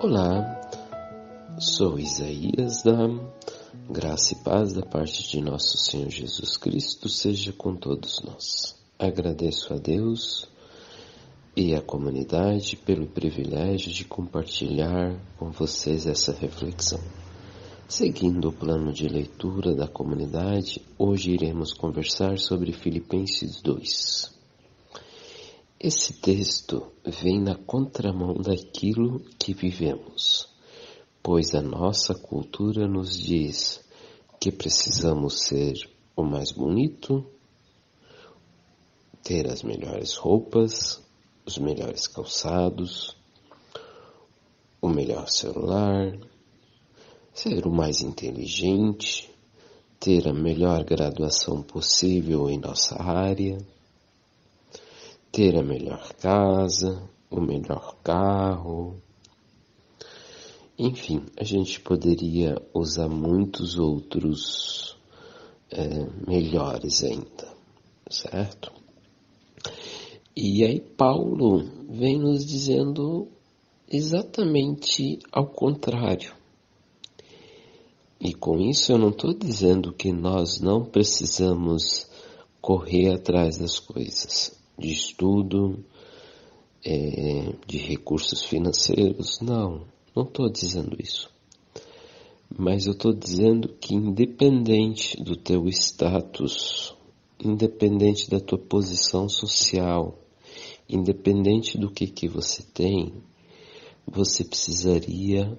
Olá, sou Isaías da Graça e Paz da parte de nosso Senhor Jesus Cristo seja com todos nós. Agradeço a Deus e a comunidade pelo privilégio de compartilhar com vocês essa reflexão. Seguindo o plano de leitura da comunidade, hoje iremos conversar sobre Filipenses 2. Esse texto vem na contramão daquilo que vivemos, pois a nossa cultura nos diz que precisamos ser o mais bonito, ter as melhores roupas, os melhores calçados, o melhor celular, ser o mais inteligente, ter a melhor graduação possível em nossa área, ter a melhor casa, o melhor carro. Enfim, a gente poderia usar muitos outros é, melhores ainda, certo? E aí Paulo vem nos dizendo exatamente ao contrário. E com isso eu não estou dizendo que nós não precisamos correr atrás das coisas, de estudo, é, de recursos financeiros. Não, não estou dizendo isso. Mas eu estou dizendo que independente do teu status, independente da tua posição social, independente do que, que você tem, você precisaria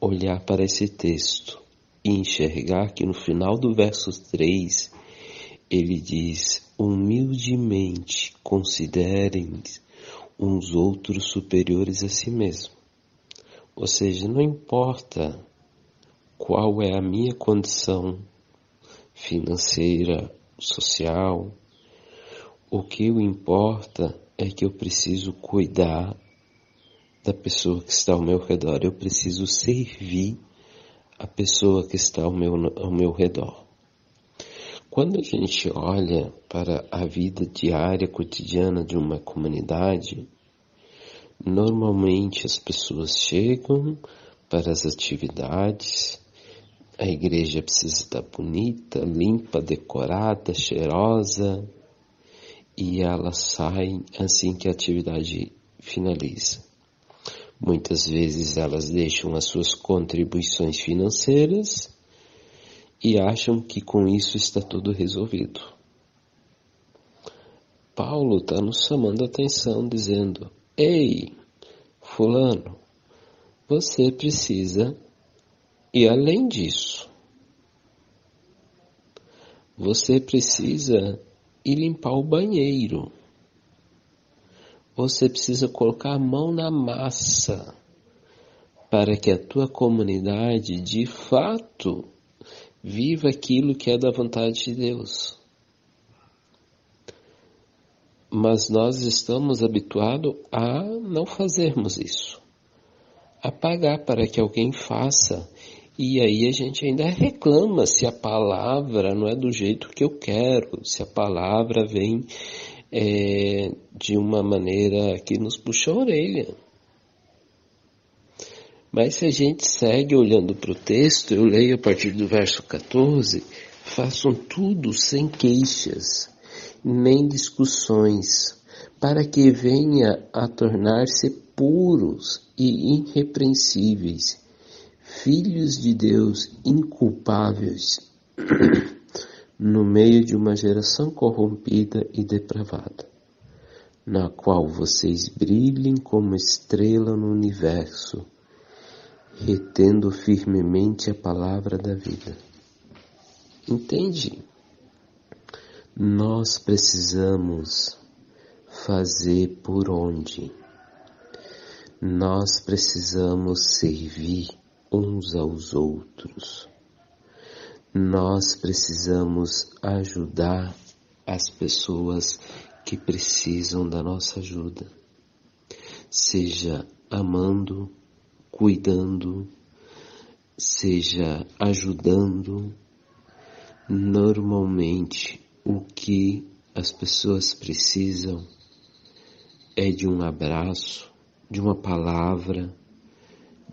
olhar para esse texto e enxergar que no final do verso 3 ele diz: humildemente considerem uns outros superiores a si mesmo. Ou seja, não importa qual é a minha condição financeira, social, o que importa é que eu preciso cuidar da pessoa que está ao meu redor. Eu preciso servir a pessoa que está ao meu, ao meu redor. Quando a gente olha para a vida diária, cotidiana de uma comunidade, normalmente as pessoas chegam para as atividades, a igreja precisa estar bonita, limpa, decorada, cheirosa, e ela sai assim que a atividade finaliza. Muitas vezes elas deixam as suas contribuições financeiras e acham que com isso está tudo resolvido. Paulo está nos chamando a atenção, dizendo: Ei, Fulano, você precisa ir além disso. Você precisa ir limpar o banheiro. Você precisa colocar a mão na massa para que a tua comunidade de fato viva aquilo que é da vontade de Deus. Mas nós estamos habituados a não fazermos isso, a pagar para que alguém faça. E aí a gente ainda reclama se a palavra não é do jeito que eu quero, se a palavra vem é, de uma maneira que nos puxa a orelha. Mas se a gente segue olhando para o texto, eu leio a partir do verso 14, façam tudo sem queixas, nem discussões, para que venha a tornar-se puros e irrepreensíveis, filhos de Deus inculpáveis no meio de uma geração corrompida e depravada, na qual vocês brilhem como estrela no universo, retendo firmemente a palavra da vida. Entende? Nós precisamos fazer por onde? Nós precisamos servir uns aos outros nós precisamos ajudar as pessoas que precisam da nossa ajuda, seja amando, cuidando, seja ajudando. Normalmente, o que as pessoas precisam é de um abraço, de uma palavra,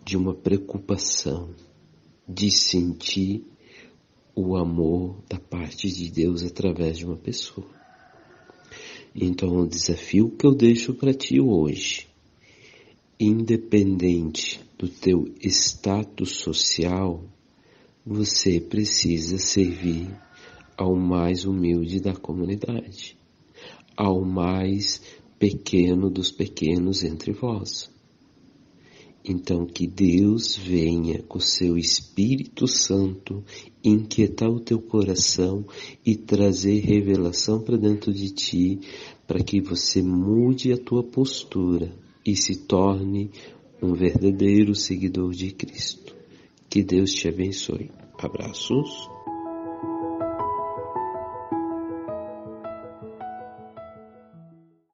de uma preocupação, de sentir o amor da parte de Deus através de uma pessoa. Então, o desafio que eu deixo para ti hoje, independente do teu status social, você precisa servir ao mais humilde da comunidade, ao mais pequeno dos pequenos entre vós. Então que Deus venha com seu Espírito Santo inquietar o teu coração e trazer revelação para dentro de ti, para que você mude a tua postura e se torne um verdadeiro seguidor de Cristo. Que Deus te abençoe. Abraços.